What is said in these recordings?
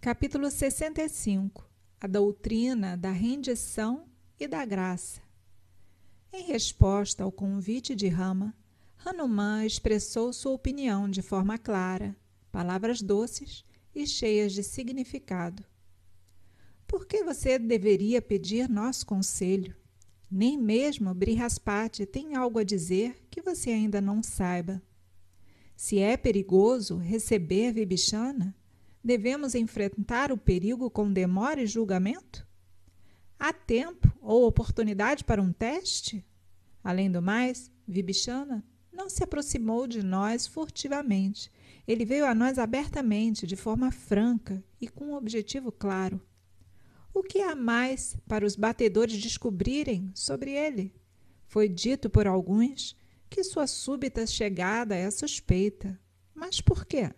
Capítulo 65 A doutrina da rendição e da graça. Em resposta ao convite de Rama, Hanuman expressou sua opinião de forma clara, palavras doces e cheias de significado. Por que você deveria pedir nosso conselho? Nem mesmo Brihaspati tem algo a dizer que você ainda não saiba. Se é perigoso receber Vibhishana, devemos enfrentar o perigo com demora e julgamento? Há tempo ou oportunidade para um teste? Além do mais, Vibhishana não se aproximou de nós furtivamente. Ele veio a nós abertamente, de forma franca e com um objetivo claro. O que há mais para os batedores descobrirem sobre ele? Foi dito por alguns que sua súbita chegada é suspeita. Mas por quê?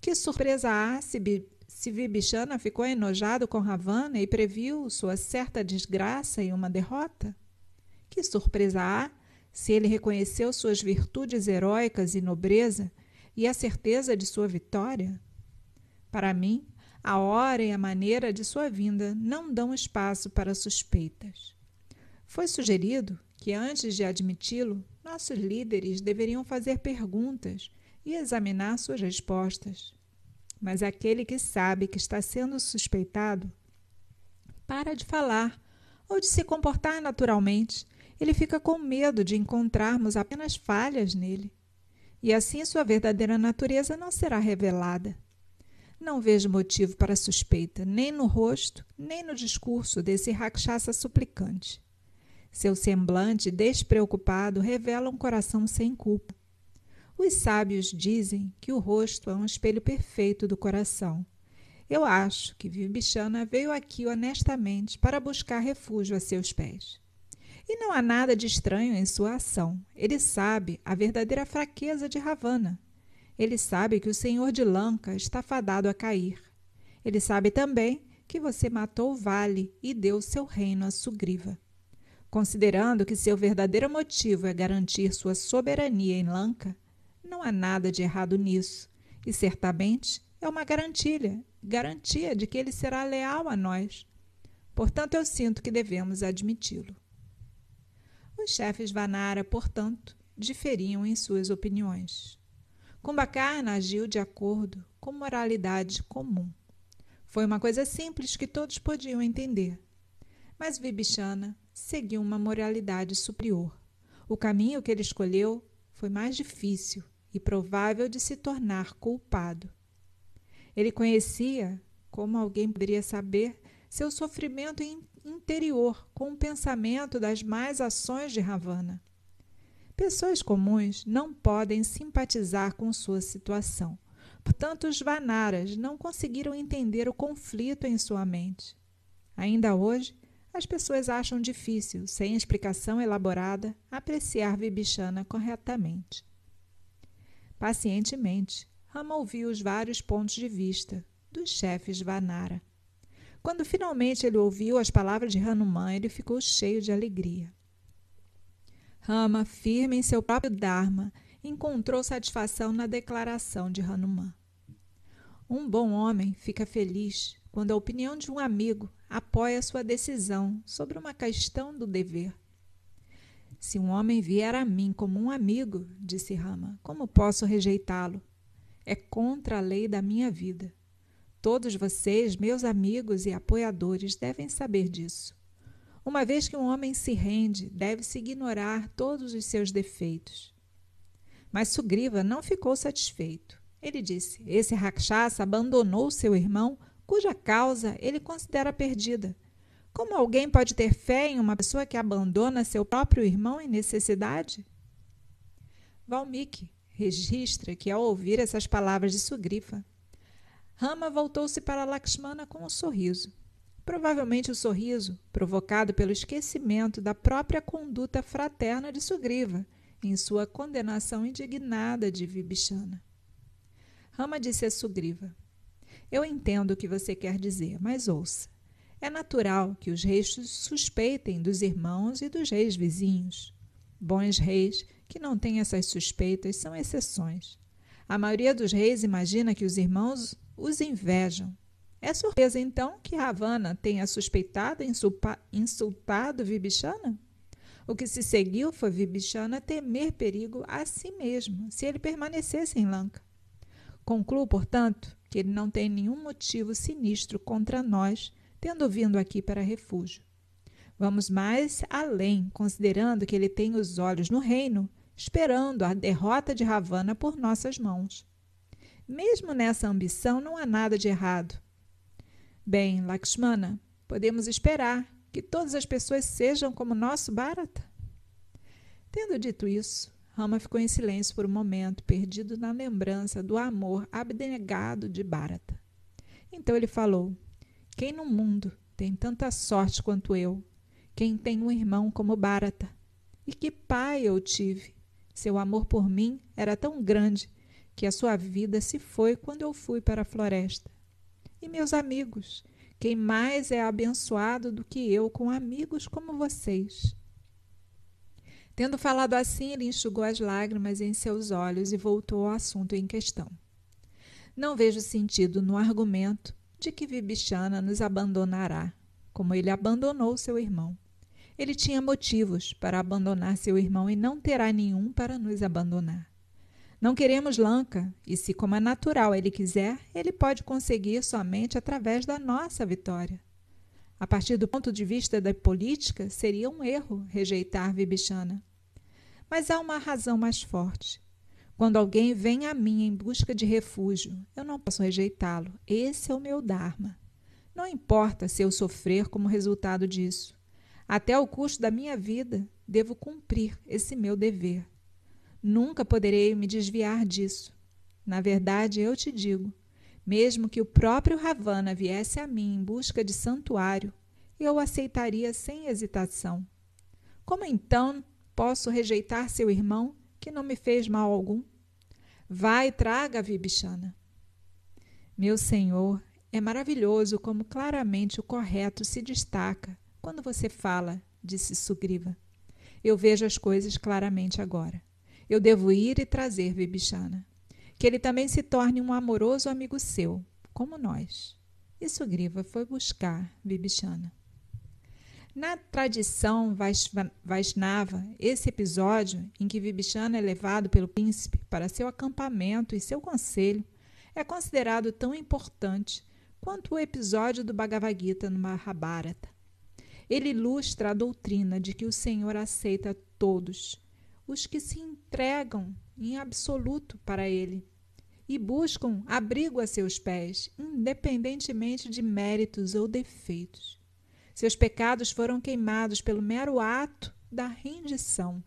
Que surpresa há se, se Vibhishana ficou enojado com Ravana e previu sua certa desgraça e uma derrota? Que surpresa há se ele reconheceu suas virtudes heróicas e nobreza e a certeza de sua vitória? Para mim, a hora e a maneira de sua vinda não dão espaço para suspeitas. Foi sugerido que, antes de admiti-lo, nossos líderes deveriam fazer perguntas e examinar suas respostas. Mas aquele que sabe que está sendo suspeitado para de falar ou de se comportar naturalmente. Ele fica com medo de encontrarmos apenas falhas nele. E assim sua verdadeira natureza não será revelada. Não vejo motivo para suspeita, nem no rosto, nem no discurso desse rakshasa suplicante. Seu semblante despreocupado revela um coração sem culpa. Os sábios dizem que o rosto é um espelho perfeito do coração. Eu acho que Vibhishana veio aqui honestamente para buscar refúgio a seus pés. E não há nada de estranho em sua ação. Ele sabe a verdadeira fraqueza de Ravana ele sabe que o senhor de Lanka está fadado a cair. Ele sabe também que você matou o vale e deu seu reino a Sugriva. Considerando que seu verdadeiro motivo é garantir sua soberania em Lanka, não há nada de errado nisso, e certamente é uma garantia, garantia de que ele será leal a nós. Portanto, eu sinto que devemos admiti-lo. Os chefes Vanara, portanto, diferiam em suas opiniões. Kumbhakarna agiu de acordo com moralidade comum. Foi uma coisa simples que todos podiam entender. Mas Vibhishana seguiu uma moralidade superior. O caminho que ele escolheu foi mais difícil e provável de se tornar culpado. Ele conhecia, como alguém poderia saber, seu sofrimento interior com o pensamento das más ações de Ravana. Pessoas comuns não podem simpatizar com sua situação. Portanto, os Vanaras não conseguiram entender o conflito em sua mente. Ainda hoje, as pessoas acham difícil, sem explicação elaborada, apreciar Vibhishana corretamente. Pacientemente, Rama ouviu os vários pontos de vista dos chefes Vanara. Quando finalmente ele ouviu as palavras de Hanuman, ele ficou cheio de alegria. Rama, firme em seu próprio Dharma, encontrou satisfação na declaração de Hanuman. Um bom homem fica feliz quando a opinião de um amigo apoia sua decisão sobre uma questão do dever. Se um homem vier a mim como um amigo, disse Rama, como posso rejeitá-lo? É contra a lei da minha vida. Todos vocês, meus amigos e apoiadores, devem saber disso. Uma vez que um homem se rende, deve-se ignorar todos os seus defeitos. Mas Sugriva não ficou satisfeito. Ele disse: Esse Rakshasa abandonou seu irmão, cuja causa ele considera perdida. Como alguém pode ter fé em uma pessoa que abandona seu próprio irmão em necessidade? Valmiki registra que, ao ouvir essas palavras de Sugriva, Rama voltou-se para Lakshmana com um sorriso. Provavelmente o sorriso, provocado pelo esquecimento da própria conduta fraterna de Sugriva, em sua condenação indignada de Vibhishana. Rama disse a Sugriva: Eu entendo o que você quer dizer, mas ouça. É natural que os reis suspeitem dos irmãos e dos reis vizinhos. Bons reis que não têm essas suspeitas são exceções. A maioria dos reis imagina que os irmãos os invejam É surpresa, então, que Ravana tenha suspeitado e insultado Vibhishana? O que se seguiu foi Vibhishana temer perigo a si mesmo se ele permanecesse em Lanka. Concluo, portanto, que ele não tem nenhum motivo sinistro contra nós, tendo vindo aqui para refúgio. Vamos mais além, considerando que ele tem os olhos no reino, esperando a derrota de Ravana por nossas mãos. Mesmo nessa ambição, não há nada de errado. Bem, Lakshmana, podemos esperar que todas as pessoas sejam como nosso Bharata? Tendo dito isso, Rama ficou em silêncio por um momento, perdido na lembrança do amor abnegado de Bharata. Então ele falou: Quem no mundo tem tanta sorte quanto eu? Quem tem um irmão como Bharata? E que pai eu tive! Seu amor por mim era tão grande que a sua vida se foi quando eu fui para a floresta. E meus amigos, quem mais é abençoado do que eu com amigos como vocês? Tendo falado assim, ele enxugou as lágrimas em seus olhos e voltou ao assunto em questão. Não vejo sentido no argumento de que Vibhishana nos abandonará, como ele abandonou seu irmão. Ele tinha motivos para abandonar seu irmão e não terá nenhum para nos abandonar. Não queremos Lanka, e se, como é natural, ele quiser, ele pode conseguir somente através da nossa vitória. A partir do ponto de vista da política, seria um erro rejeitar Vibhishana. Mas há uma razão mais forte. Quando alguém vem a mim em busca de refúgio, eu não posso rejeitá-lo. Esse é o meu Dharma. Não importa se eu sofrer como resultado disso. Até ao custo da minha vida, devo cumprir esse meu dever. Nunca poderei me desviar disso. Na verdade, eu te digo, mesmo que o próprio Ravana viesse a mim em busca de santuário, eu o aceitaria sem hesitação. Como então posso rejeitar seu irmão, que não me fez mal algum? Vai traga a Vibhishana. Meu senhor, é maravilhoso como claramente o correto se destaca quando você fala, disse Sugriva, eu vejo as coisas claramente agora. Eu devo ir e trazer Vibhishana. Que ele também se torne um amoroso amigo seu, como nós. E Sugriva foi buscar Vibhishana. Na tradição Vaishnava, esse episódio em que Vibhishana é levado pelo príncipe para seu acampamento e seu conselho é considerado tão importante quanto o episódio do Bhagavad Gita no Mahabharata. Ele ilustra a doutrina de que o Senhor aceita todos, os que se entregam em absoluto para Ele e buscam abrigo a seus pés, independentemente de méritos ou defeitos. Seus pecados foram queimados pelo mero ato da rendição.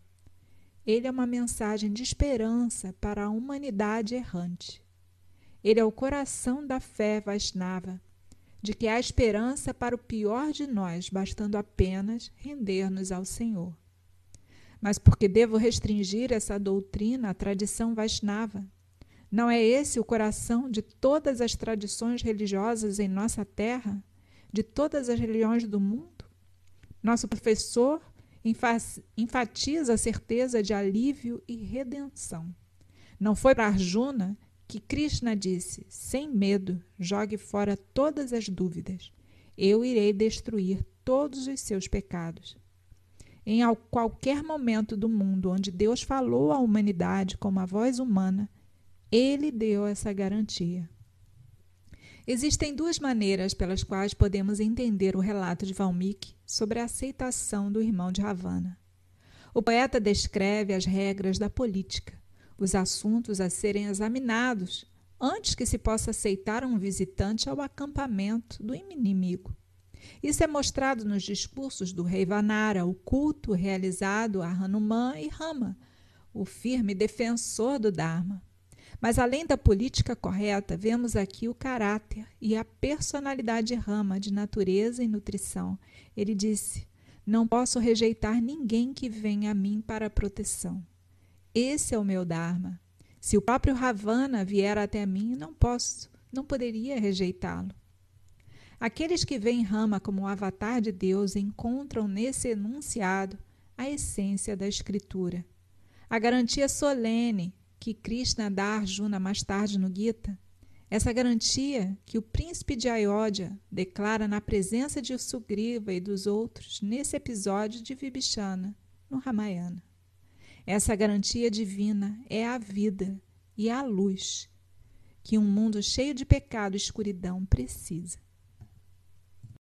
Ele é uma mensagem de esperança para a humanidade errante. Ele é o coração da fé Vaisnava de que há esperança para o pior de nós, bastando apenas render-nos ao Senhor. Mas porque devo restringir essa doutrina à tradição Vaishnava? Não é esse o coração de todas as tradições religiosas em nossa terra? De todas as religiões do mundo? Nosso professor enfatiza a certeza de alívio e redenção. Não foi para Arjuna que Krishna disse: sem medo, jogue fora todas as dúvidas. Eu irei destruir todos os seus pecados. Em qualquer momento do mundo onde Deus falou à humanidade com uma voz humana, ele deu essa garantia. Existem duas maneiras pelas quais podemos entender o relato de Valmiki sobre a aceitação do irmão de Ravana. O poeta descreve as regras da política, os assuntos a serem examinados antes que se possa aceitar um visitante ao acampamento do inimigo. Isso é mostrado nos discursos do rei Vanara, o culto realizado a Hanuman e Rama, o firme defensor do Dharma. Mas além da política correta, vemos aqui o caráter e a personalidade de Rama de natureza e nutrição. Ele disse: Não posso rejeitar ninguém que venha a mim para proteção. Esse é o meu Dharma. Se o próprio Ravana vier até mim, não posso, não poderia rejeitá-lo. Aqueles que veem Rama como o avatar de Deus encontram nesse enunciado a essência da Escritura. A garantia solene que Krishna dá a Arjuna mais tarde no Gita Essa garantia que o príncipe de Ayodhya declara na presença de Sugriva e dos outros nesse episódio de Vibhishana, no Ramayana. Essa garantia divina é a vida e a luz que um mundo cheio de pecado e escuridão precisa.